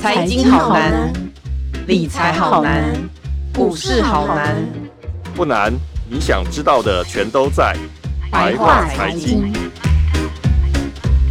财经好难，理财好难，股市好难。不难，你想知道的全都在白话财经。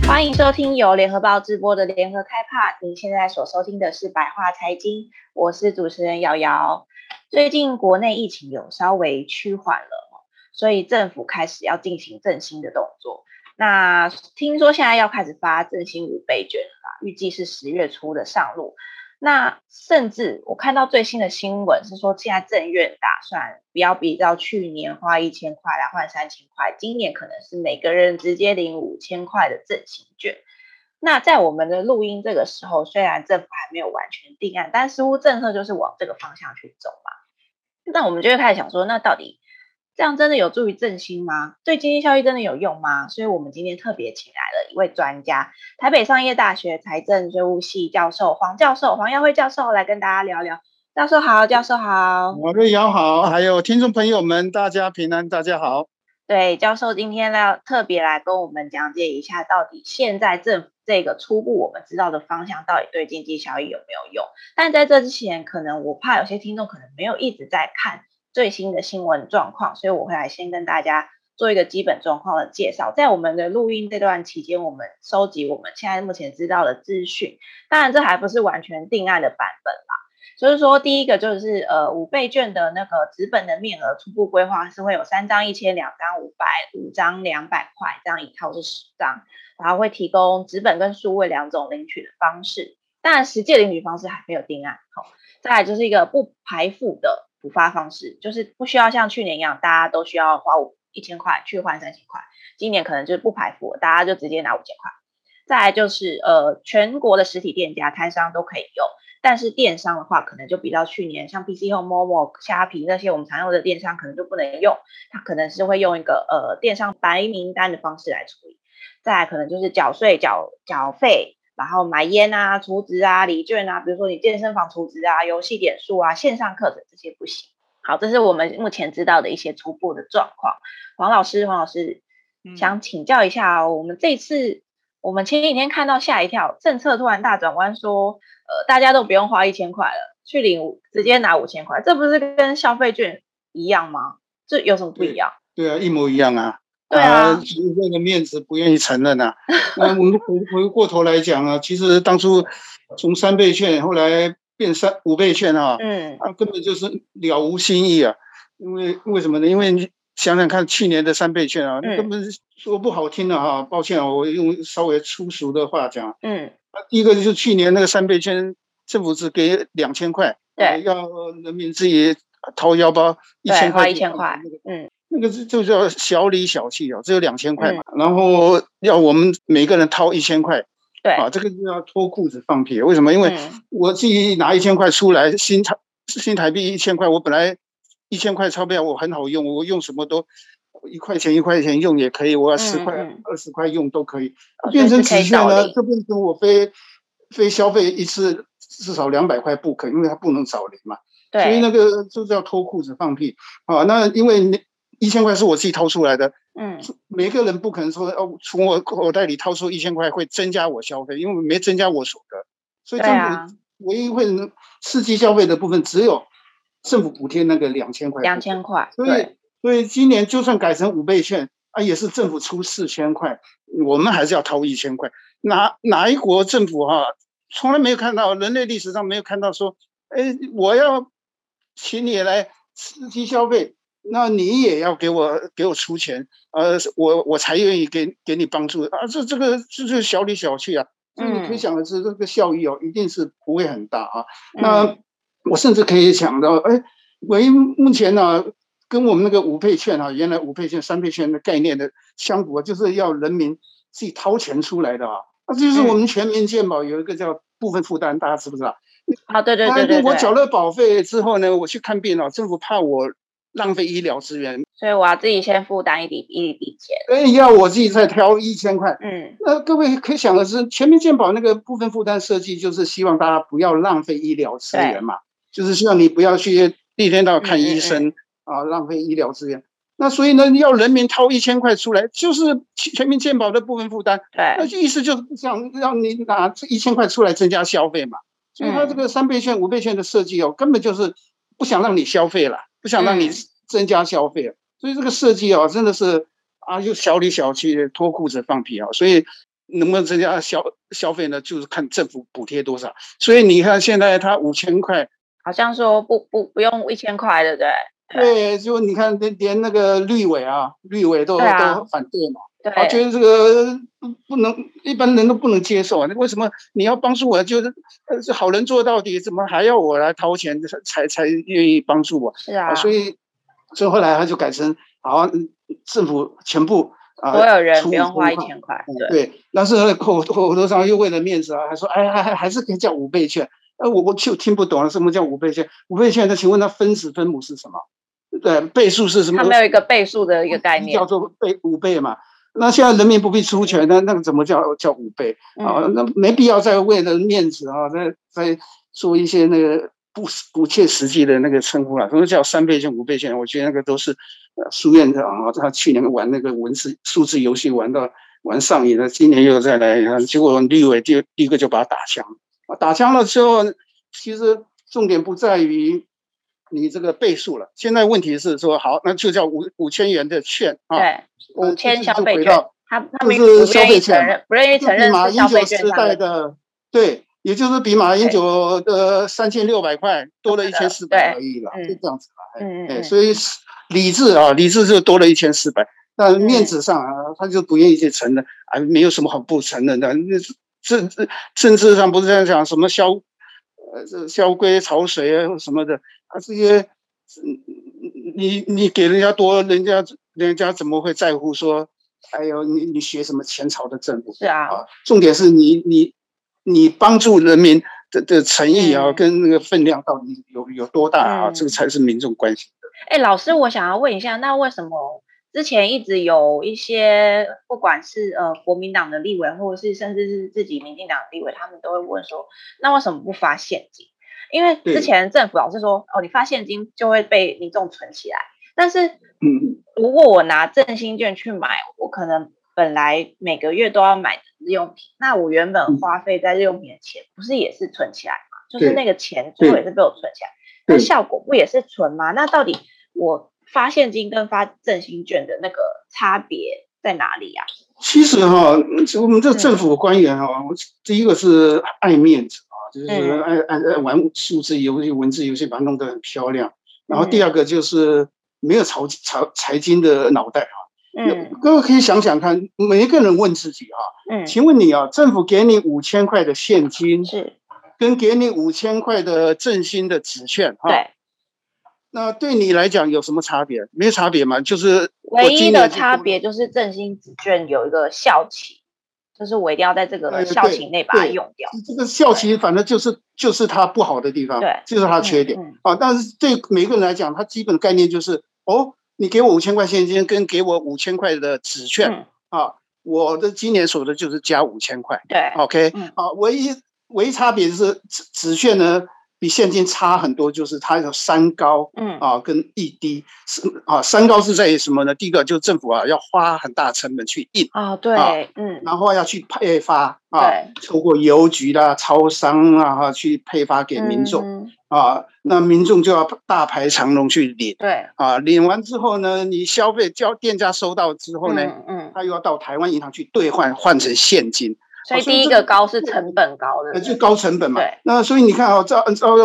欢迎收听由联合报直播的联合开趴。您现在所收听的是白话财经，我是主持人瑶瑶。最近国内疫情有稍微趋缓了，所以政府开始要进行振兴的动作。那听说现在要开始发振兴五倍券了啦，预计是十月初的上路。那甚至我看到最新的新闻是说，现在政院打算不要比照去年花一千块来换三千块，今年可能是每个人直接领五千块的振兴券。那在我们的录音这个时候，虽然政府还没有完全定案，但似乎政策就是往这个方向去走嘛。那我们就会开始想说，那到底？这样真的有助于振兴吗？对经济效益真的有用吗？所以我们今天特别请来了一位专家，台北商业大学财政税务系教授黄教授，黄耀辉教授来跟大家聊聊。教授好，教授好，我瑞瑶好，还有听众朋友们，大家平安，大家好。对，教授今天要特别来跟我们讲解一下，到底现在政府这个初步我们知道的方向，到底对经济效益有没有用？但在这之前，可能我怕有些听众可能没有一直在看。最新的新闻状况，所以我会来先跟大家做一个基本状况的介绍。在我们的录音这段期间，我们收集我们现在目前知道的资讯。当然，这还不是完全定案的版本啦。所以说，第一个就是呃五倍券的那个纸本的面额初步规划是会有三张一千，两张五百，五张两百块，这样一套是十张，然后会提供纸本跟数位两种领取的方式。但，实际领取方式还没有定案。好，再来就是一个不排付的。补发方式就是不需要像去年一样，大家都需要花五一千块去换三千块。今年可能就是不排付，大家就直接拿五千块。再来就是呃，全国的实体店家摊商都可以用，但是电商的话，可能就比较去年像 PC Home、Momo、虾皮那些我们常用的电商，可能就不能用。它可能是会用一个呃电商白名单的方式来处理。再来可能就是缴税缴缴费。然后买烟啊、储值啊、礼券啊，比如说你健身房储值啊、游戏点数啊、线上课程这些不行。好，这是我们目前知道的一些初步的状况。黄老师，黄老师，想请教一下，哦，我们这次我们前几天看到吓一跳，政策突然大转弯，说呃大家都不用花一千块了，去领直接拿五千块，这不是跟消费券一样吗？这有什么不一样？对，对啊，一模一样啊。对啊，为了面子不愿意承认啊。那我们回回过头来讲啊，其实当初从三倍券后来变三五倍券啊，嗯，啊根本就是了无新意啊。因为为什么呢？因为你想想看，去年的三倍券啊，嗯、根本说不好听的哈、啊，抱歉啊，我用稍微粗俗的话讲，嗯，第一个就是去年那个三倍券，政府只给两千块，对，要人民自己掏腰包一千块，花一千块，嗯。那个是就叫小里小气哦，只有两千块嘛，嗯、然后要我们每个人掏一千块，对啊，这个就要脱裤子放屁。为什么？因为我自己拿一千块出来，新台新台币一千块，我本来一千块钞票我很好用，我用什么都一块钱一块钱用也可以，我要十块二十块用都可以。嗯、变成纸券呢，就变成我非非消费一次至少两百块不可，因为它不能找零嘛。对，所以那个就叫脱裤子放屁啊。那因为你。一千块是我自己掏出来的，嗯，每个人不可能说哦，从我口袋里掏出一千块会增加我消费，因为没增加我所得，所以政府唯一会能刺激消费的部分只有政府补贴那个两千块，两千块，所以所以今年就算改成五倍券啊，也是政府出四千块，我们还是要掏一千块。哪哪一国政府哈、啊，从来没有看到，人类历史上没有看到说，哎，我要请你来刺激消费。那你也要给我给我出钱，呃，我我才愿意给给你帮助啊！这这个这是小里小气啊，所以你可以想的是这个效益哦，一定是不会很大啊。嗯、那我甚至可以想到，哎，唯一目前呢、啊，跟我们那个五倍券啊，原来五倍券、三倍券的概念的相符，就是要人民自己掏钱出来的啊。那就是我们全民健保有一个叫部分负担，大家知不知道？啊，对对对对，对。我缴了保费之后呢，我去看病了，政府怕我。浪费医疗资源，所以我要自己先负担一笔一笔钱。哎，要我自己再挑一千块。嗯，那各位可以想的是，全民健保那个部分负担设计，就是希望大家不要浪费医疗资源嘛，就是希望你不要去一天到晚看医生、啊，浪费医疗资源。那所以呢，要人民掏一千块出来，就是全民健保的部分负担。对，那意思就是想让你拿这一千块出来增加消费嘛。所以他这个三倍券、五倍券的设计哦，根本就是不想让你消费了，不想让你增加消费。所以这个设计啊，真的是啊，就小里小气，脱裤子放屁啊。所以能不能增加消消费呢？就是看政府补贴多少。所以你看现在他五千块，好像说不不不用一千块，对不对？对，就你看，连连那个绿委啊，绿委都、啊、都反对嘛，对，我觉得这个不不能，一般人都不能接受啊。那为什么你要帮助我？就是呃，好人做到底，怎么还要我来掏钱才才愿意帮助我？是啊，啊，所以所以后来他就改成，好，政府全部啊，所有人不用花一千块，对，对，但是口口头上又为了面子啊，还说，哎，还还还是可以叫五倍券。呃，我我就听不懂了，什么叫五倍券？五倍券，那请问它分子分母是什么？对，倍数是什么？它没有一个倍数的一个概念，叫做倍五倍嘛。那现在人民不必出钱，那那个怎么叫叫五倍啊？那没必要再为了面子啊，再再做一些那个不不切实际的那个称呼了。什么叫三倍券、五倍券？我觉得那个都是苏院长啊，他去年玩那个文字数字游戏玩到玩上瘾了，今年又再来，结果绿委第第一个就把他打枪啊，打枪了之后，其实重点不在于。你这个倍数了，现在问题是说好，那就叫五五千元的券啊，对，五千消费券，他他们是消费券，不愿意承认是消费券。马英九时代的，对，也就是比马英九的三千六百块多了一千四百而已了，就这样子了。嗯嗯，所以理智啊，理智就多了一千四百，但面子上啊，他就不愿意去承认，啊，没有什么好不承认的，那政治政治上不是这样讲，什么萧呃这萧规曹随啊什么的。啊，这些，你你给人家多，人家人家怎么会在乎说？哎呦，你你学什么前朝的政府？是啊，啊，重点是你你你帮助人民的的诚意啊，跟那个分量到底有有多大啊？嗯、这个才是民众关心的。哎，老师，我想要问一下，那为什么之前一直有一些不管是呃国民党的立委，或者是甚至是自己民进党的立委，他们都会问说，那为什么不发现金？因为之前政府老是说，哦，你发现金就会被民众存起来。但是，嗯，如果我拿振兴券去买，我可能本来每个月都要买日用品，那我原本花费在日用品的钱，不是也是存起来吗？就是那个钱最后也是被我存起来，那效果不也是存吗？那到底我发现金跟发振兴券的那个差别在哪里呀？其实哈，我们这政府官员哈，第一个是爱面子啊。就是爱爱爱玩数字游戏、文字游戏，把它弄得很漂亮。然后第二个就是没有财财财经的脑袋啊。嗯，各位可以想想看，每一个人问自己啊，嗯，请问你啊，政府给你五千块的现金，是跟给你五千块的振兴的纸券，哈，对，那对你来讲有什么差别？没有差别嘛，就是唯一的差别就是振兴纸券有一个效期。就是我一定要在这个效期内把它用掉。这个效期反正就是就是它不好的地方，对，就是它的缺点、嗯嗯、啊。但是对每个人来讲，它基本概念就是哦，你给我五千块现金，跟给我五千块的纸券、嗯、啊，我的今年所得就是加五千块。对，OK，、嗯、啊，唯一唯一差别是纸纸券呢。比现金差很多，就是它有三高，嗯。啊，跟一低是啊，三高是在于什么呢？第一个就是政府啊要花很大成本去印啊，对，嗯，然后要去配发啊，透过邮局啦、超商啊哈去配发给民众啊，那民众就要大排长龙去领，对。啊，领完之后呢，你消费交店家收到之后呢，嗯，他又要到台湾银行去兑换换成现金。所以第一个高是成本高的，就高成本嘛。对。那所以你看啊，照按照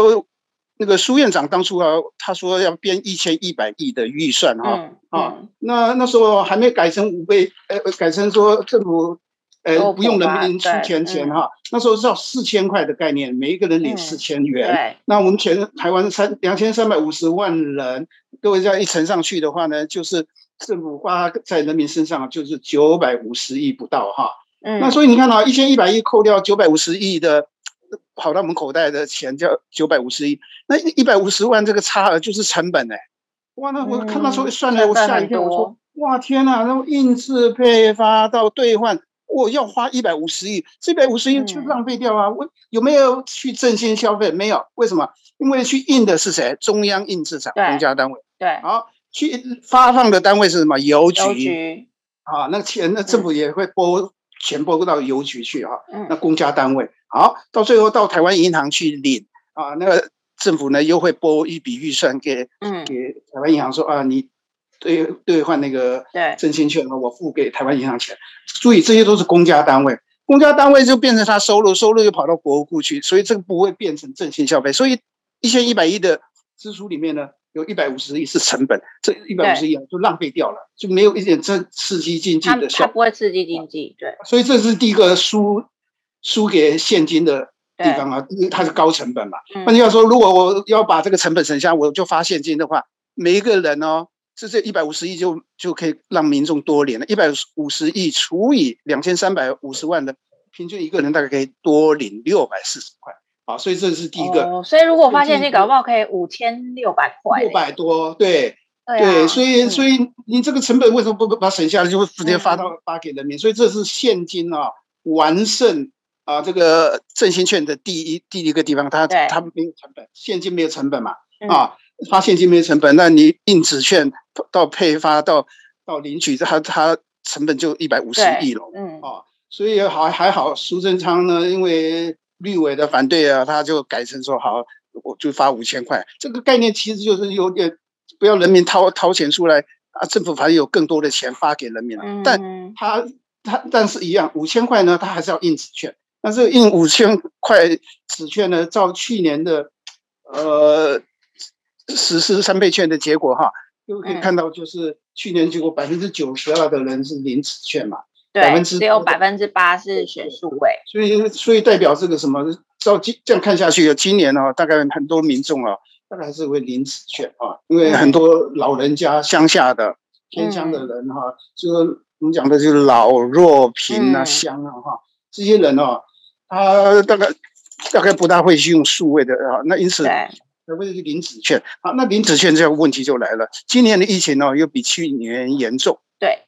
那个苏院长当初啊，他说要编一千一百亿的预算哈啊，那那时候还没改成五倍，呃，改成说政府呃不用人民出钱钱哈，那时候是要四千块的概念，每一个人领四千元。对。那我们全台湾三两千三百五十万人，各位这样一乘上去的话呢，就是政府花在人民身上就是九百五十亿不到哈。嗯，那所以你看啊，一千一百亿扣掉九百五十亿的跑到我们口袋的钱叫九百五十亿，那一百五十万这个差额就是成本哎，哇，那我看到时候算了，我吓一跳，我说哇天呐，那印制配发到兑换，我要花一百五十亿，这一百五十亿就浪费掉啊！我有没有去振兴消费？没有，为什么？因为去印的是谁？中央印制厂，公家单位。对，好。去发放的单位是什么？邮局。邮局。啊，那钱那政府也会拨钱拨到邮局去哈。嗯。那公家单位，好，到最后到台湾银行去领啊，那个政府呢又会拨一笔预算给嗯给台湾银行说啊，你兑兑换那个对振兴券，我付给台湾银行钱。注意，这些都是公家单位，公家单位就变成他收入，收入又跑到国库去，所以这个不会变成振兴消费。所以一千一百亿的支出里面呢，有一百五十亿是成本，这一百五十亿就浪费掉了，就没有一点这刺激经济的效果。它不会刺激经济，对。所以这是第一个输输给现金的地方啊，因为它是高成本嘛。那你要说，如果我要把这个成本省下，我就发现金的话，每一个人哦。这这一百五十亿就就可以让民众多领了，一百五十亿除以两千三百五十万的，平均一个人大概可以多领六百四十块，啊，所以这是第一个。哦，所以如果发现金搞不好可以五千六百块，六百多，对，对，对，啊，所以所以你这个成本为什么不把它省下来，就会直接发到发给人民？所以这是现金啊完胜啊这个振兴券的第一第一个地方，它它没有成本，现金没有成本嘛，啊。发现金没有成本，那你印纸券到配发到到领取，它它成本就一百五十亿了。嗯，啊，所以还还好，苏贞昌呢，因为绿委的反对啊，他就改成说好，我就发五千块。这个概念其实就是有点不要人民掏掏钱出来啊，政府反正有更多的钱发给人民了。嗯、但他他但是一样，五千块呢，他还是要印纸券。但是印五千块纸券呢，照去年的呃。实施三倍券的结果哈，就可以看到，就是去年结果百分之九十二的人是领纸券嘛，对，只有百分之八是选数位，所以所以代表这个什么，照今这样看下去，今年啊，大概很多民众啊，大概还是会领纸券啊，因为很多老人家乡下的偏乡的人哈，就是我们讲的就是老弱贫啊乡啊哈，这些人啊，他大概大概不大会去用数位的啊，那因此。为了领纸券，好，那领纸券这个问题就来了。今年的疫情呢，又比去年严重。对，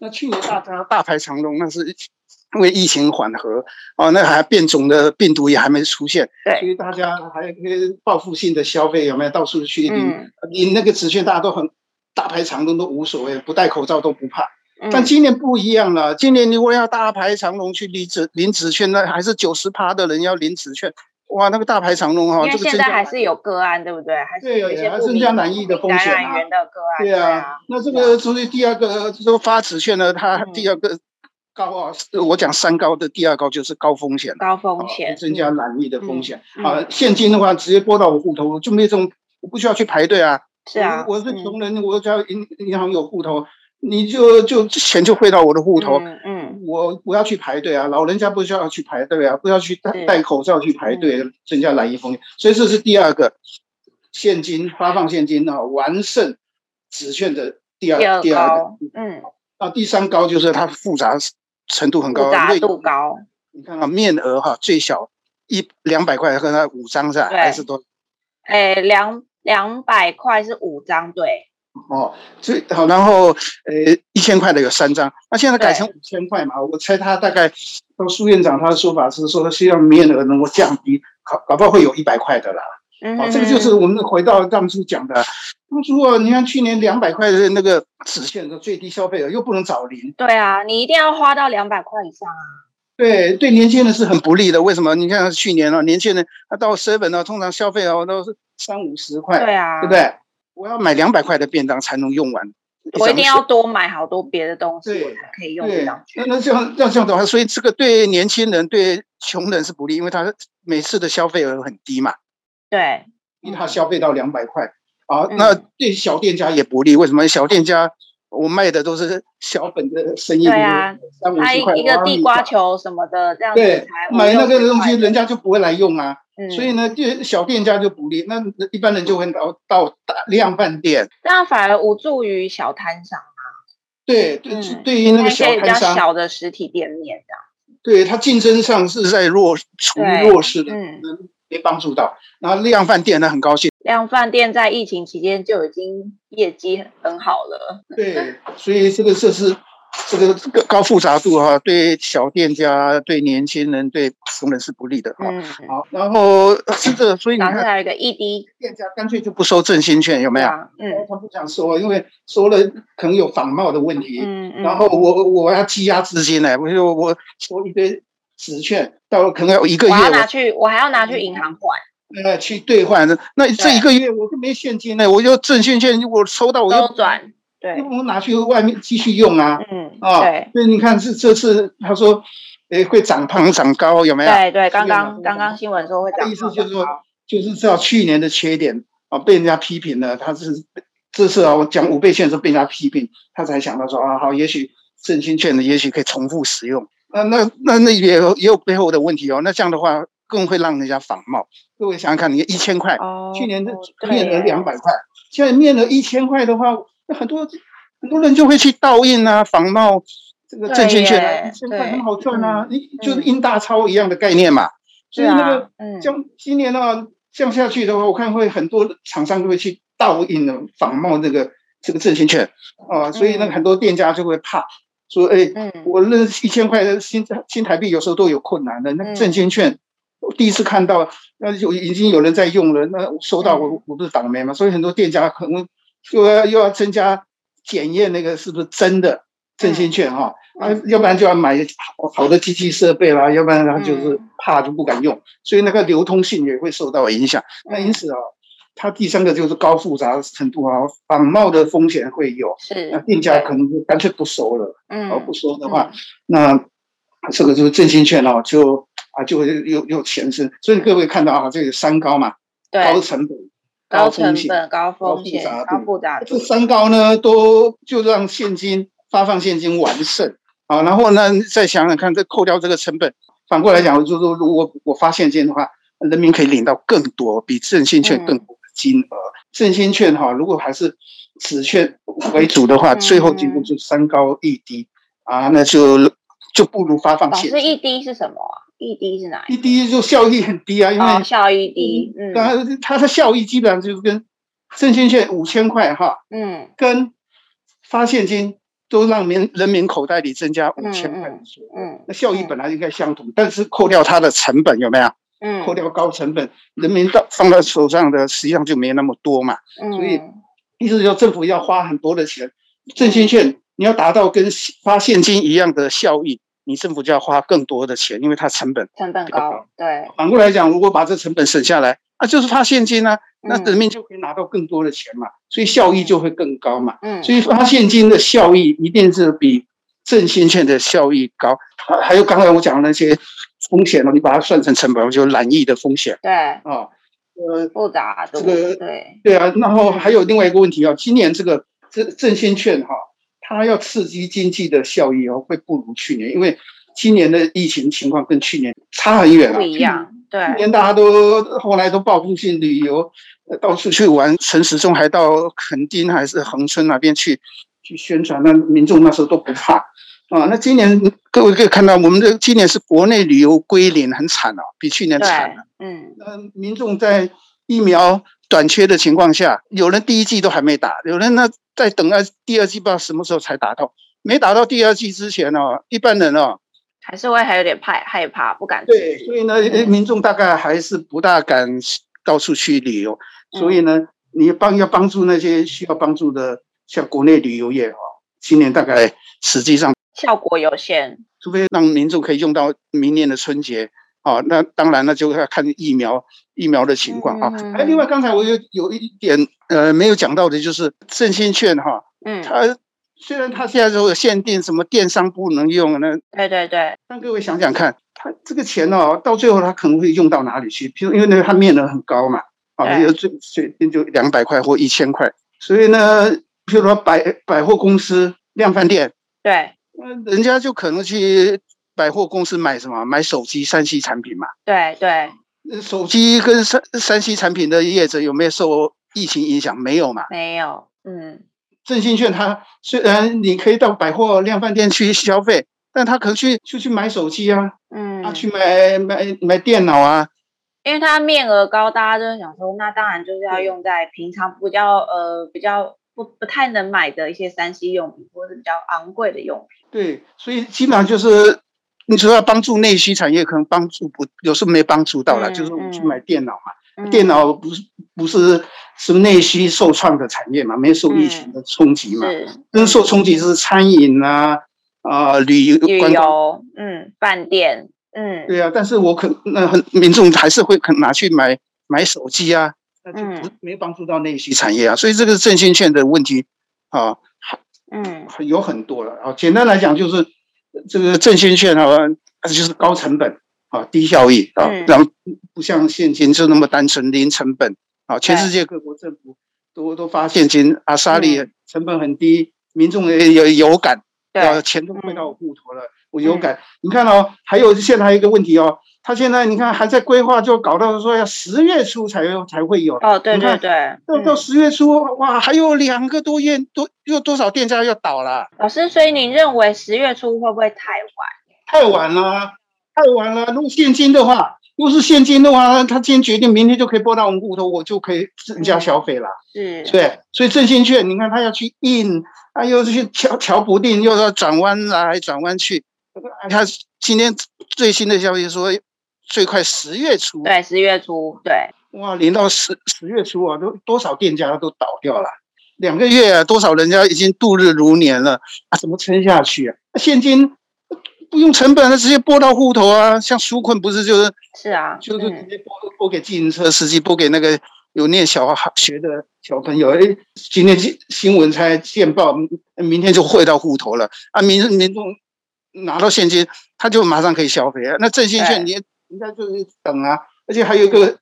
那去年大家大排长龙，那是因为疫情缓和哦，那还变种的病毒也还没出现，对，所以大家还可以报复性的消费，有没有到处去领领、嗯、那个纸券？大家都很大排长龙都无所谓，不戴口罩都不怕。嗯、但今年不一样了，今年如果要大排长龙去领纸领纸券，那还是九十趴的人要领纸券。哇，那个大排长龙哈，因为现在还是有个案，对不对？还是有一些增加难易的风险啊。对啊，那这个所以第二个说发纸券呢，它第二个高啊，我讲三高的第二高就是高风险，高风险增加难易的风险啊。现金的话直接拨到我户头，就没这种，我不需要去排队啊。是啊，我是穷人，我只要银银行有户头。你就就钱就汇到我的户头，我不要去排队啊，老人家不需要去排队啊，不要去戴戴口罩去排队，嗯、增加染疫风险，所以这是第二个现金发放现金啊，完胜纸券的第二第二，个，嗯，啊，第三高就是它复杂程度很高，复杂度高，你看啊，面额哈最小一两百块和它五张是吧？还是多？哎，两两百块是五张，对。哦，所以好，然后呃，一千块的有三张，那现在改成五千块嘛？我猜他大概，到苏院长他的说法是说，他希望面额能够降低，搞搞不好会有一百块的啦。嗯，哦，这个就是我们回到当初讲的，当初啊，你看去年两百块的那个纸券的最低消费额又不能找零。对啊，你一定要花到两百块以上啊。对，对年轻人是很不利的。为什么？你看去年啊，年轻人他到 seven 啊，通常消费啊都是三五十块，对啊，对不对？我要买两百块的便当才能用完，我一定要多买好多别的东西，我才可以用上去。那这样这样的话，所以这个对年轻人、对穷人是不利，因为他每次的消费额很低嘛。对，因为他消费到两百块啊，那对小店家也不利。为什么？小店家我卖的都是小本的生意，对啊，三五十块一个地瓜球什么的这样子，对，买那个东西人家就不会来用啊。所以呢，就小店家就不利，那一般人就会到到大量饭店，这样反而无助于小摊商啊。对对，嗯、对于那个小摊商，比较小的实体店面这样，对他竞争上是在弱处于弱势的，嗯，没帮助到。然后量贩店呢，很高兴，量饭店在疫情期间就已经业绩很好了。对，所以这个这是这个这个高复杂度哈，对小店家、对年轻人、对普通人是不利的哈。嗯，好，然后是这个，所以你看，还有一个 ED 店家干脆就不收振兴券，有没有？嗯，他不想收，因为收了可能有仿冒的问题。嗯嗯。然后我我要积压资金呢，我就我收一堆纸券，到可能要一个月。我要拿去，我还要拿去银行换。呃，去兑换的，那这一个月我就没现金了，我就证券券我收到我又转。对，我拿去外面继续用啊，嗯啊，对，所以你看这这次他说，诶会长胖长高有没有？对对，刚刚刚刚新闻说会长胖。意思就是说，就是知道去年的缺点啊，被人家批评了，他是这次啊，我讲五倍券的时候被人家批评，他才想到说啊，好，也许证券券呢，也许可以重复使用。那，那那那也有也有背后的问题哦，那这样的话更会让人家仿冒。各位想想看，你一千块，哦、去年的面额两百块，现在面额一千块的话。那很多很多人就会去盗印啊，仿冒这个证券券啊，一千块很好赚啊，你就是印大钞一样的概念嘛。所以那个，像今年的话降下去的话，我看会很多厂商都会去盗印的仿冒这个这个证券券啊，所以那个很多店家就会怕说，哎，我那一千块的新新台币有时候都有困难的，那证券券我第一次看到，那就已经有人在用了，那收到我我不是倒霉嘛，所以很多店家可能。又要又要增加检验那个是不是真的振兴券哈啊，要不然就要买好好的机器设备啦，要不然他就是怕就不敢用，所以那个流通性也会受到影响。那因此啊，它第三个就是高复杂程度啊，仿冒的风险会有。是，那店家可能就干脆不收了。嗯，而不收的话，那这个就是振兴券哦，就啊就会有有钱生。所以各位看到啊，这个三高嘛，高成本。高成本、高风险、高复杂，这三高呢，都就让现金发放现金完胜啊。然后呢，再想想看，这扣掉这个成本，反过来讲，就是说，如果我发现金的话，人民可以领到更多，比振兴券更多的金额。振兴券哈，如果还是纸券为主的话，最后结果就三高一低啊，那就就不如发放现金。老师，一低是什么啊？一低是哪一？一低就效益很低啊，因为、哦、效益低。嗯，当然它的效益基本上就是跟振兴券五千块哈，嗯，跟发现金都让民人民口袋里增加五千块，嗯，那效益本来应该相同，嗯、但是扣掉它的成本有没有？嗯，扣掉高成本，人民到放在手上的实际上就没那么多嘛，嗯，所以意思就政府要花很多的钱，振兴券你要达到跟发现金一样的效益。你政府就要花更多的钱，因为它成本成本高。对，反过来讲，如果把这成本省下来，啊，就是发现金呢，那人民就可以拿到更多的钱嘛，所以效益就会更高嘛。嗯，所以发现金的效益一定是比振兴券的效益高。还还有刚才我讲的那些风险呢，你把它算成成本，就染疫的风险。对，啊，呃，复杂。这个对对啊，然后还有另外一个问题啊，今年这个这振兴券哈。它要刺激经济的效益哦，会不如去年，因为今年的疫情情况跟去年差很远了。不一样，对。去年大家都后来都报复性旅游，到处去玩，陈时中还到垦丁还是恒春那边去去宣传，那民众那时候都不怕啊。那今年各位可以看到，我们的今年是国内旅游归零，很惨哦，比去年惨了。嗯，那民众在疫苗短缺的情况下，有人第一剂都还没打，有人呢。在等啊，第二季不知道什么时候才打到，没打到第二季之前哦，一般人哦还是会还有点怕害怕，不敢。对，所以呢，嗯、民众大概还是不大敢到处去旅游。所以呢，你帮要帮助那些需要帮助的，像国内旅游业哦，今年大概实际上效果有限，除非让民众可以用到明年的春节。哦，那当然，那就要看疫苗疫苗的情况啊。哎、嗯，另外刚才我有有一点呃没有讲到的，就是振兴券哈，嗯，它虽然它现在都有限定，什么电商不能用，那对对对，但各位想想看，它这个钱哦，到最后它可能会用到哪里去？譬如因为那个它面额很高嘛，啊，有最最就两百块或一千块，所以呢，譬如说百百货公司、量贩店，对，那人家就可能去。百货公司买什么？买手机、三 C 产品嘛。对对，手机跟三三 C 产品的业者有没有受疫情影响？没有嘛？没有。嗯，振兴券它虽然你可以到百货量贩店去消费，但他可能去就去买手机啊，嗯，啊去买买买电脑啊。因为它面额高，大家就想说，那当然就是要用在平常比较呃比较不不太能买的一些三 C 用品，或者是比较昂贵的用品。对，所以基本上就是，你说要帮助内需产业，可能帮助不，有时候没帮助到了。嗯、就是我们去买电脑嘛，嗯、电脑不是不是是内需受创的产业嘛，没受疫情的冲击嘛。真、嗯、受冲击是餐饮啊，啊、呃、旅游、旅游，嗯，饭店，嗯，对啊。但是我可那很民众还是会肯拿去买买手机啊，那就不没帮助到内需产业啊。所以这个振兴券的问题啊。嗯，有很多了啊。简单来讲，就是这个振兴券啊，它就是高成本啊，低效益啊，然后不像现金就那么单纯零成本啊。全世界各国政府都都发现金，阿沙利成本很低，民众也有有感，啊，钱都汇到我户头了，我有感。你看哦，还有现在还有一个问题哦。他现在你看还在规划，就搞到说要十月初才才会有哦，对对对，到到十月初哇，还有两个多月多，又多少店家要倒了？老师，所以您认为十月初会不会太晚？太晚了，太晚了。如果现金的话，如果是现金的话，他今天决定，明天就可以拨到我们户头，我就可以增加消费了。是，对，所以振兴券，你看他要去印，他又是去乔乔不定，又要转弯来转弯去。他今天最新的消息说。最快十月初，对，十月初，对，哇，连到十十月初啊，都多少店家都倒掉了，两个月啊，多少人家已经度日如年了啊，怎么撑下去啊？现金不用成本，那直接拨到户头啊，像纾困不是就是是啊，就是直接拨拨给自行车司机，拨给那个有念小学的小朋友，哎，今天新新闻才见报，明天就汇到户头了。啊，民民众拿到现金，他就马上可以消费啊，那振兴券你。应该就是等啊，而且还有一个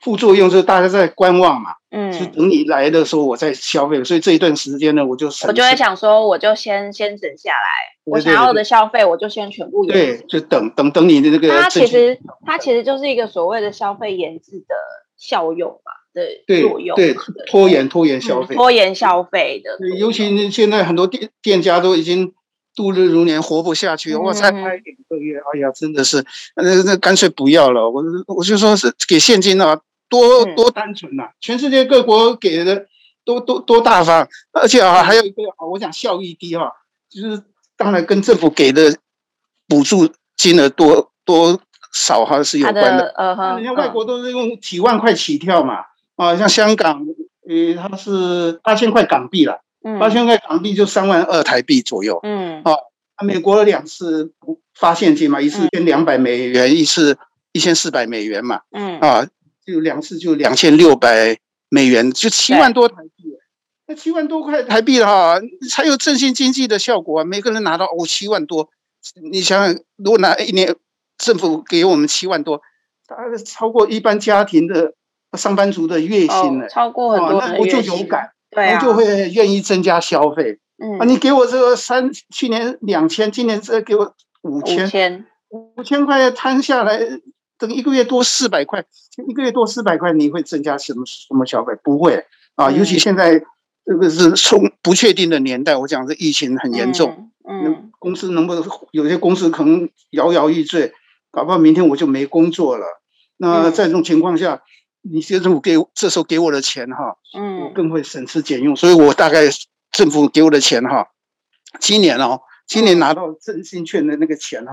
副作用，就是大家在观望嘛。嗯，是等你来的时候，我再消费。所以这一段时间呢，我就我就会想说，我就先先省下来，我想要的消费，我就先全部延对，就等等等你的那个。它其实它其实就是一个所谓的消费延滞的效用嘛对作用，对，拖延拖延消费，拖延消费的。尤其现在很多店店家都已经。度日如年，活不下去。我才开两个月，哎呀，真的是，那那干脆不要了。我我就说是给现金啊，多多单纯呐！全世界各国给的都多多大方，而且啊，还有一个啊，我讲效益低哈，就是当然跟政府给的补助金额多多少哈是有关的。呃，人家外国都是用几万块起跳嘛，啊，像香港，呃，它是八千块港币了。八千块港币就三万二台币左右。嗯，啊，美国两次发现金嘛，一次一千两百美元，一次一千四百美元嘛。嗯，啊，就两次就两千六百美元，就七万多台币。那七万多块台币的话，才有振兴经济的效果啊！每个人拿到哦七万多，你想想，如果拿一年政府给我们七万多，大概超过一般家庭的上班族的月薪呢，超过很多，那我就有感。我就会愿意增加消费。嗯啊，你给我这个三，去年两千，今年这给我五千，五千块摊下来，等一个月多四百块，一个月多四百块，你会增加什么什么消费？不会啊，尤其现在这个是从不确定的年代，我讲这疫情很严重，嗯，公司能不能有些公司可能摇摇欲坠，搞不好明天我就没工作了。那在这种情况下。你政府给这时候给我的钱哈，嗯，我更会省吃俭用，所以我大概政府给我的钱哈，今年哦，今年拿到振兴券的那个钱哈，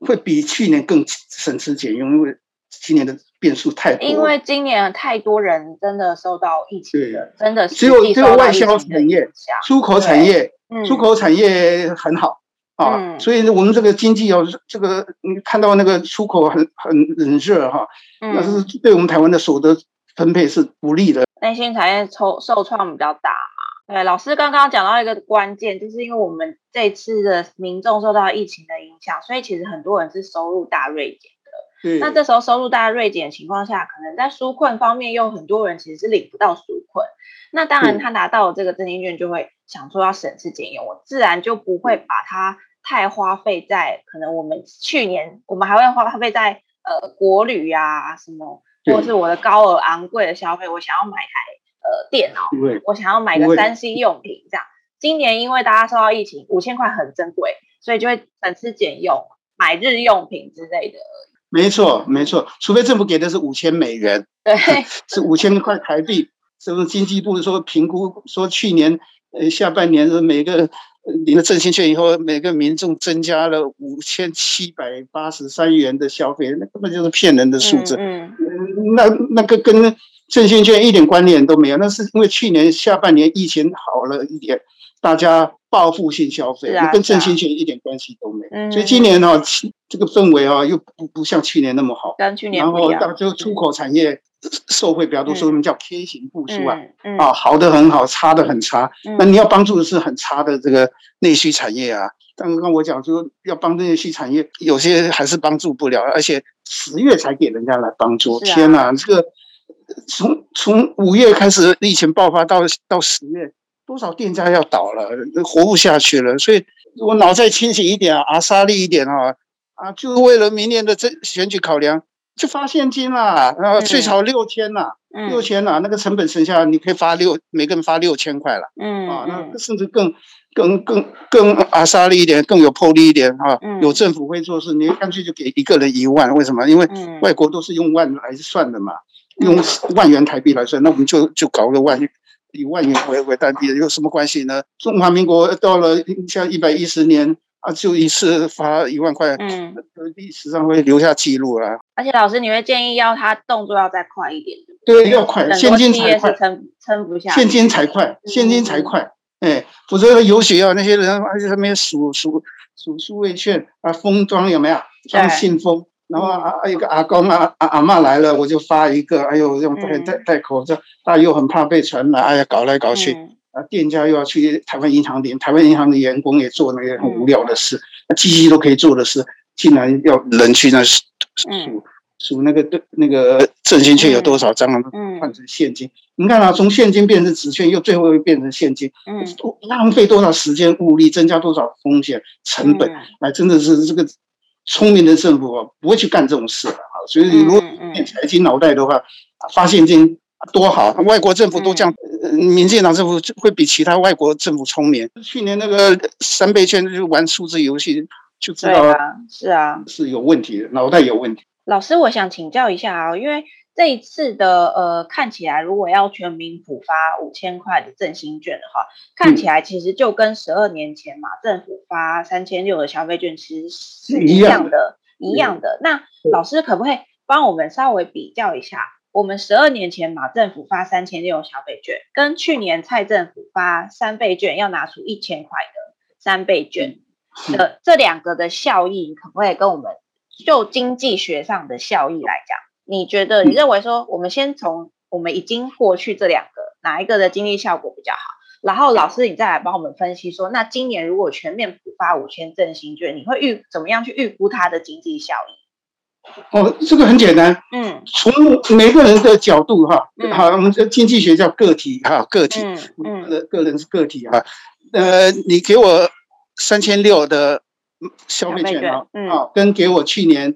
会比去年更省吃俭用，因为今年的变数太多。因为今年太多人真的受到疫情的，真的只有只有外销产业、出口产业、出口产业很好。啊，所以我们这个经济要这个，你看到那个出口很很很热哈，那是对我们台湾的所得分配是不利的。内需产业受受创比较大嘛。对，老师刚刚讲到一个关键，就是因为我们这次的民众受到疫情的影响，所以其实很多人是收入大锐减的。对。那这时候收入大锐减的情况下，可能在纾困方面，又很多人其实是领不到纾困。那当然，他拿到这个振兴券，就会想说要省吃俭用，我自然就不会把它。太花费在可能我们去年，我们还会花费在呃国旅啊什么，或者是我的高额昂贵的消费，我想要买台呃电脑，我想要买个三 C 用品这样。今年因为大家受到疫情，五千块很珍贵，所以就会省吃俭用买日用品之类的。没错，没错，除非政府给的是五千美元，对，是五千块台币。什么经济部说评估说去年呃下半年是每个领了振兴券以后，每个民众增加了五千七百八十三元的消费，那根本就是骗人的数字。嗯，嗯那那个跟振兴券一点关联都没有，那是因为去年下半年疫情好了一点，大家报复性消费，啊、跟振兴券一点关系都没有。嗯、所以今年呢、哦，这个氛围啊、哦，又不不像去年那么好。跟去年然后到就出口产业。受惠比较多，所以我们叫 K 型复苏啊，啊，好的很好，差的很差。嗯、那你要帮助的是很差的这个内需产业啊。刚刚我讲说要帮助内需产业，有些还是帮助不了，而且十月才给人家来帮助。啊、天哪，这个从从五月开始疫情爆发到到十月，多少店家要倒了，活不下去了。所以我脑袋清醒一点啊，阿莎力一点啊，啊，就为了明年的这选举考量。就发现金啦，然后最少六千啦，六千啦，那个成本省下来，你可以发六，每个人发六千块了，嗯啊，那甚至更更更更阿莎力一点，更有魄力一点哈，有政府会做事，你干脆就给一个人一万，为什么？因为外国都是用万来算的嘛，用万元台币来算，那我们就就搞个万，以万元为为单币，有什么关系呢？中华民国到了像一百一十年。啊，就一次发一万块，嗯，历史上会留下记录了。而且老师，你会建议要他动作要再快一点，对，要快，现金才快，撑撑不下，现金才快，现金才快，哎，否则有血要那些人，而且他们数数数数位券啊，封装有没有？装信封，然后啊，有个阿公啊阿阿嬷来了，我就发一个，哎呦，用戴戴戴口罩，他又很怕被传染，哎呀，搞来搞去。啊，店家又要去台湾银行领，台湾银行的员工也做那个很无聊的事，那机器都可以做的事，竟然要人去那数数数那个对那个振兴券有多少张啊？换成现金，你看啊，从现金变成纸券，又最后又变成现金，嗯，浪费多少时间物力，增加多少风险成本，哎，真的是这个聪明的政府啊，不会去干这种事啊。所以如果念财经脑袋的话，发现金。多好！外国政府都这样，嗯、民进党政府会比其他外国政府聪明。去年那个三倍券就玩数字游戏，就知道是啊，是有问题的，脑袋有问题。老师，我想请教一下啊，因为这一次的呃，看起来如果要全民普发五千块的振兴券的话，看起来其实就跟十二年前马政府发三千六的消费券其实是一样的，一样的。样的那老师可不可以帮我们稍微比较一下？我们十二年前马政府发三千六消费券，跟去年蔡政府发三倍券要拿出一千块的三倍券的这两个的效益，可不可以跟我们就经济学上的效益来讲？你觉得你认为说，我们先从我们已经过去这两个哪一个的经济效果比较好？然后老师你再来帮我们分析说，那今年如果全面普发五千振兴券，你会预怎么样去预估它的经济效益？哦，这个很简单，嗯，从每个人的角度哈，好，我们这经济学叫个体哈，个体，嗯，个个人是个体哈，呃，你给我三千六的消费券啊，嗯，跟给我去年，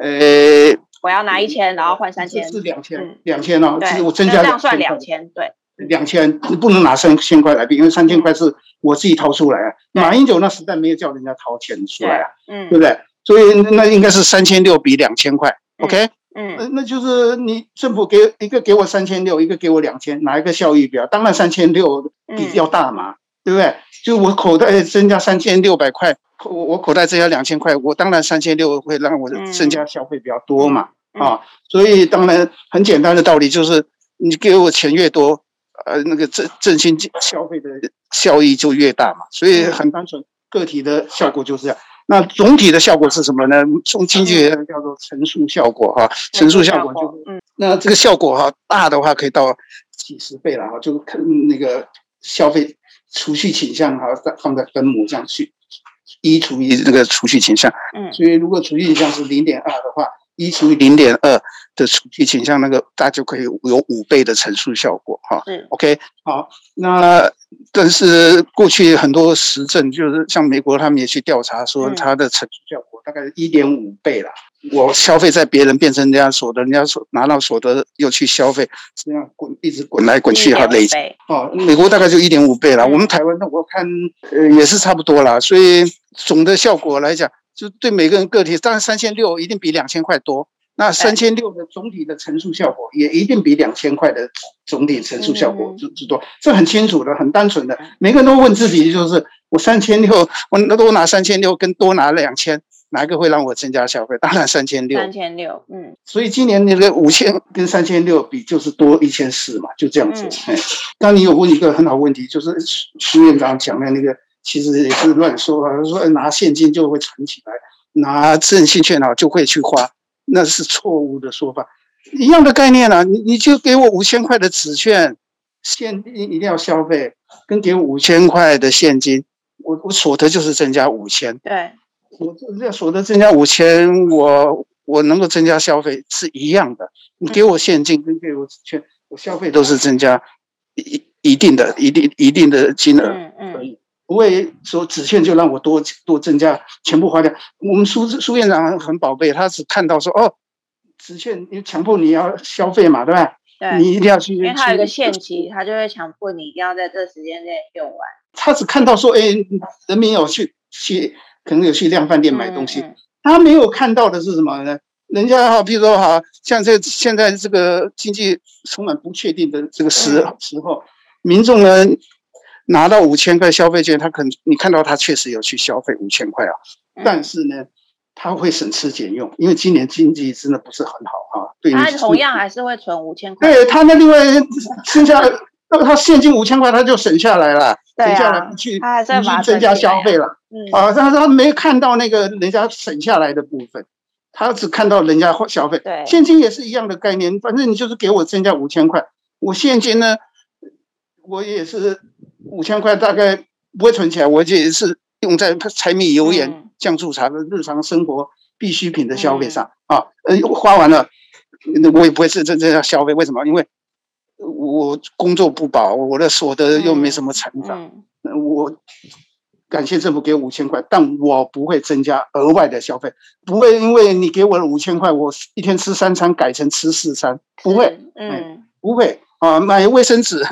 呃，我要拿一千，然后换三千，是两千，两千哦，就是我增加这样算两千，对，两千，你不能拿三千块来比，因为三千块是我自己掏出来啊，马英九那时代没有叫人家掏钱出来啊，嗯，对不对？所以那应该是三千六比两千块，OK？嗯，那就是你政府给一个给我三千六，一个给我两千，哪一个效益比较？当然三千六比较大嘛，对不对？就我口袋增加三千六百块，我我口袋增加两千块，我当然三千六会让我增加消费比较多嘛，啊，所以当然很简单的道理就是，你给我钱越多，呃，那个振振兴消费的效益就越大嘛，所以很单纯，个体的效果就是这样。那总体的效果是什么呢？从经济学上叫做乘数效果哈，乘数效果就是，嗯，那这个效果哈大的话可以到几十倍了哈，就看那个消费储蓄倾向哈，再放在分母这样去，一除以那个储蓄倾向，嗯，所以如果储蓄倾向是零点二的话。一除以零点二的储蓄倾向，那个大家就可以有五倍的乘数效果哈。嗯，OK，好，那但是过去很多实证就是像美国他们也去调查说，它的乘数效果大概是一点五倍了。我消费在别人变成人家所得，人家所拿到所得又去消费，这样滚一直滚来滚去哈，累积。哦，美国大概就一点五倍了。我们台湾那我看呃也是差不多啦。所以总的效果来讲。就对每个人个体，当然三千六一定比两千块多，那三千六的总体的乘数效果也一定比两千块的总体乘数效果之之多，这很清楚的，很单纯的，每个人都问自己，就是我三千六，我那多拿三千六跟多拿两千，哪一个会让我增加消费？当然三千六。三千六，嗯。所以今年那个五千跟三千六比，就是多一千四嘛，就这样子。哎，刚你有问一个很好问题，就是苏院长讲的那个，其实也是乱说啊，说拿现金就会存起来，拿振兴券啊就会去花。那是错误的说法，一样的概念啊，你你就给我五千块的纸券，现金一定要消费，跟给我五千块的现金，我我所得就是增加五千。对，我这这所得增加五千，我我能够增加消费是一样的。你给我现金跟给我纸券，我消费都是增加一一定的、一定一定的金额。嗯嗯。不会说纸券就让我多多增加，全部花掉。我们苏苏院长很宝贝，他只看到说哦，纸券你强迫你要消费嘛，对吧？对，你一定要去，因为他有一个限期，他就会强迫你一定要在这时间内用完。他只看到说，哎，人民有去去，可能有去量贩店买东西，他没有看到的是什么呢？人家哈，比如说哈，像这现在这个经济充满不确定的这个时、嗯、时候，民众呢？拿到五千块消费券，他可能你看到他确实有去消费五千块啊，但是呢，他会省吃俭用，因为今年经济真的不是很好啊。对，他同样还是会存五千块。对他那另外剩下，那他现金五千块他就省下来了，省下来不去不去增加消费了。啊，但是他没看到那个人家省下来的部分，他只看到人家消费。对，现金也是一样的概念，反正你就是给我增加五千块，我现金呢，我也是。五千块大概不会存起来，我也是用在柴米油盐酱醋茶的日常生活必需品的消费上啊。呃，花完了，我也不会是真正要消费。为什么？因为我工作不保，我的所得又没什么成长。我感谢政府给我五千块，但我不会增加额外的消费，不会因为你给我了五千块，我一天吃三餐改成吃四餐，不会，嗯，不会啊，买卫生纸。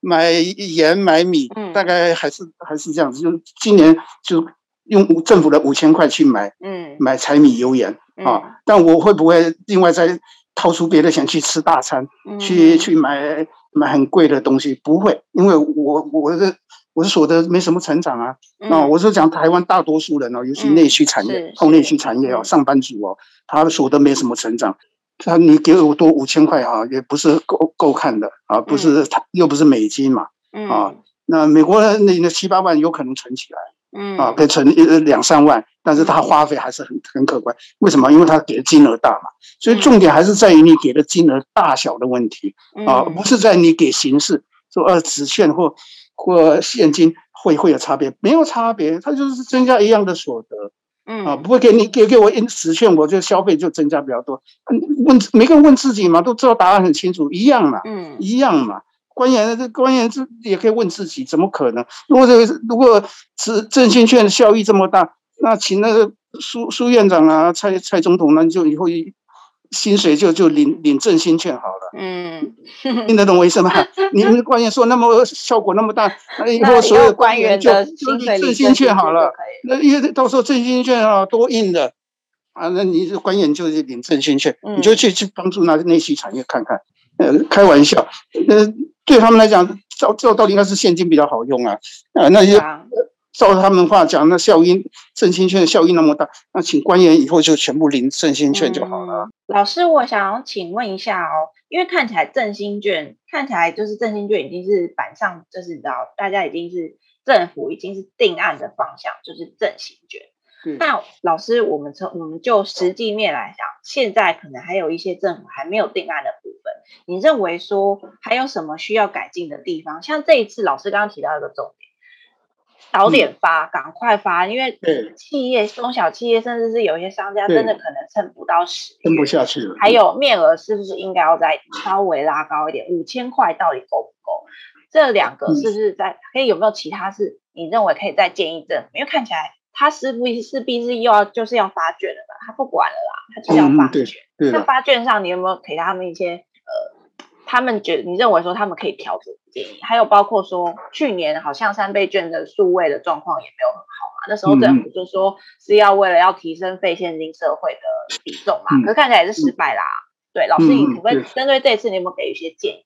买盐买米，大概还是还是这样子，就今年就用政府的五千块去买，嗯，买柴米油盐啊。但我会不会另外再掏出别的钱去吃大餐，去去买买很贵的东西？不会，因为我我的我的所得没什么成长啊。啊，我是讲台湾大多数人哦，尤其内需产业、后内需产业哦，上班族哦，他的所得没什么成长。他你给我多五千块啊，也不是够够看的啊，不是他又不是美金嘛，啊，那美国那那七八万有可能存起来，嗯啊，可以存一两三万，但是他花费还是很很可观。为什么？因为他给的金额大嘛，所以重点还是在于你给的金额大小的问题啊，不是在你给形式说呃纸券或或现金会会有差别，没有差别，它就是增加一样的所得。嗯啊，不会给你给给我一纸券，我就消费就增加比较多。问每个人问自己嘛，都知道答案很清楚，一样嘛，嗯，一样嘛。官员这官员这也可以问自己，怎么可能？如果这个如果是振兴券效益这么大，那请那个苏苏院长啊，蔡蔡总统，那就以后薪水就就领领振兴券好了。嗯，听得懂我意思吗？你们官员说那么效果那么大，那以后所有官员就就领振兴券好了。那因为到时候振兴券啊多印的啊，那你这官员就是领振兴券，你就去去帮助那内需产业看看。呃，开玩笑，呃，对他们来讲，照照道理应该是现金比较好用啊。啊，那些。照他们话讲，那效益振兴券的效益那么大，那请官员以后就全部领振兴券就好了。嗯。老师，我想要请问一下哦，因为看起来振兴券看起来就是振兴券已经是板上，就是你知道大家已经是政府已经是定案的方向，就是振兴券。那、嗯、老师，我们从我们就实际面来讲，现在可能还有一些政府还没有定案的部分，你认为说还有什么需要改进的地方？像这一次老师刚刚提到一个重点。早点发，赶、嗯、快发，因为企业、中小企业，甚至是有一些商家，真的可能撑不到十，撑不下去了。还有面额是不是应该要再稍微拉高一点？五千块到底够不够？这两个是不是在可以有没有其他是你认为可以再建议政府？因为看起来他势必势必是又要就是要发券了吧？他不管了啦，他就是要发券。那、嗯、发券上你有没有给他们一些呃他们觉得你认为说他们可以调整建议，还有包括说去年好像三倍券的数位的状况也没有很好嘛，那时候政府就说是要为了要提升非现金社会的比重嘛，嗯、可是看起来也是失败啦。嗯、对，老师你可不可以针对这一次你有没有给一些建议？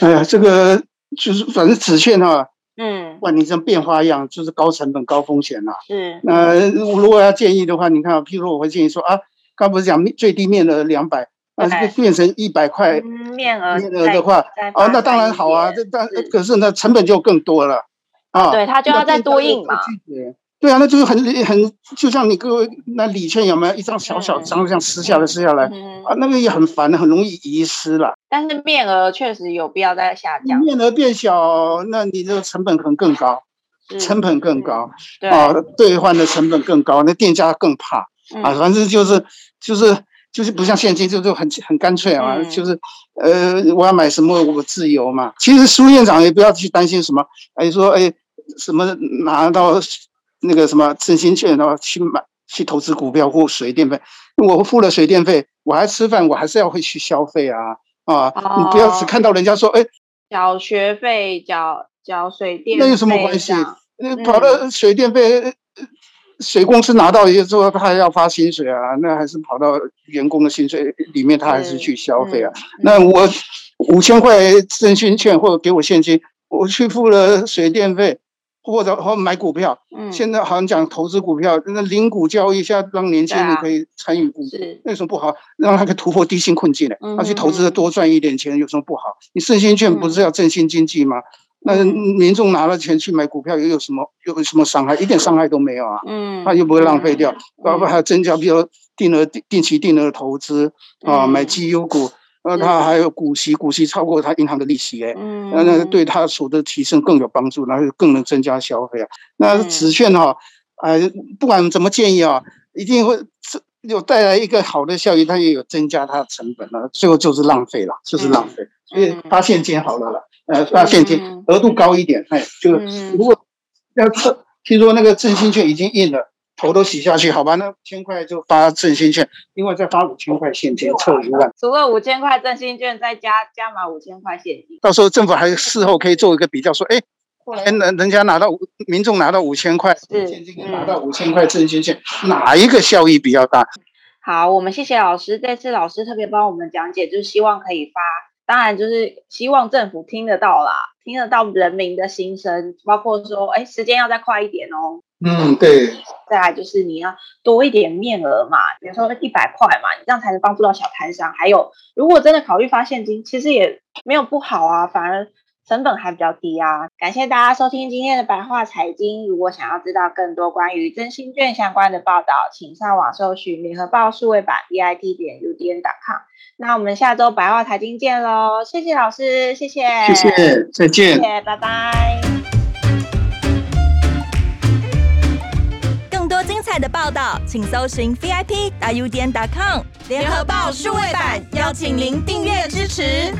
哎呀，这个就是反正纸券哈，嗯，哇，你像变花样，就是高成本高风险啦。是，那如果要建议的话，你看，譬如我会建议说啊，刚不是讲最低面额两百。啊，这个变成一百块面额面额的话，哦，那当然好啊。这但可是那，成本就更多了啊。对，他就要再多印嘛。对啊，那就是很很，就像你各位那礼券有没有一张小小张这样撕下来撕下来啊？那个也很烦，很容易遗失了。但是面额确实有必要再下降。面额变小，那你这个成本可能更高，成本更高啊，兑换的成本更高，那店家更怕啊。反正就是就是。就是不像现金，就就很很干脆啊，嗯、就是，呃，我要买什么我自由嘛。其实苏院长也不要去担心什么，哎说哎什么拿到那个什么振兴券，然后去买去投资股票或水电费，我付了水电费，我还吃饭，我还是要会去消费啊啊！哦、你不要只看到人家说哎，缴学费缴缴水电费，那有什么关系？嗯、跑到水电费。水公司拿到之后，他还要发薪水啊，那还是跑到员工的薪水里面，他还是去消费啊。那我五千块振兴券或者给我现金，我去付了水电费，或者或买股票。嗯，现在好像讲投资股票，那零股交易一下让年轻人可以参与股，那有什么不好？让他可以突破低薪困境呢？他去投资多赚一点钱有什么不好？你振兴券不是要振兴经济吗？那民众拿了钱去买股票，又有什么有什么伤害？一点伤害都没有啊！嗯，他又不会浪费掉，包括还有增加，比如定额定定期定额投资啊，买绩优股，那他还有股息，股息超过他银行的利息哎，嗯，那那对他所得提升更有帮助，然后更能增加消费啊。那纸券哈，哎，不管怎么建议啊，一定会有带来一个好的效益，它也有增加它的成本了，最后就是浪费了，就是浪费。所以发现金好了了。呃，发现金额度高一点，哎，就是如果要测，听说那个振兴券已经印了，头都洗下去，好吧，那千块就发振兴券，另外再发五千块现金凑一万。除了五千块振兴券，再加加码五千块现金。到时候政府还事后可以做一个比较，说，哎，后来人人家拿到民众拿到五千块现金，拿到五千块振兴券，哪一个效益比较大？好，我们谢谢老师，这次老师特别帮我们讲解，就是希望可以发。当然，就是希望政府听得到啦，听得到人民的心声，包括说，哎，时间要再快一点哦。嗯，对。再来就是你要多一点面额嘛，比如说一百块嘛，你这样才能帮助到小摊商。还有，如果真的考虑发现金，其实也没有不好啊，反而成本还比较低啊。感谢大家收听今天的白话财经。如果想要知道更多关于真心券相关的报道，请上网搜寻联合报数位版 bit 点 udn.com。那我们下周白话财经见喽！谢谢老师，谢谢，谢谢，再见，谢谢，拜拜。更多精彩的报道，请搜寻 vip.udn.com 联合报数位版，邀请您订阅支持。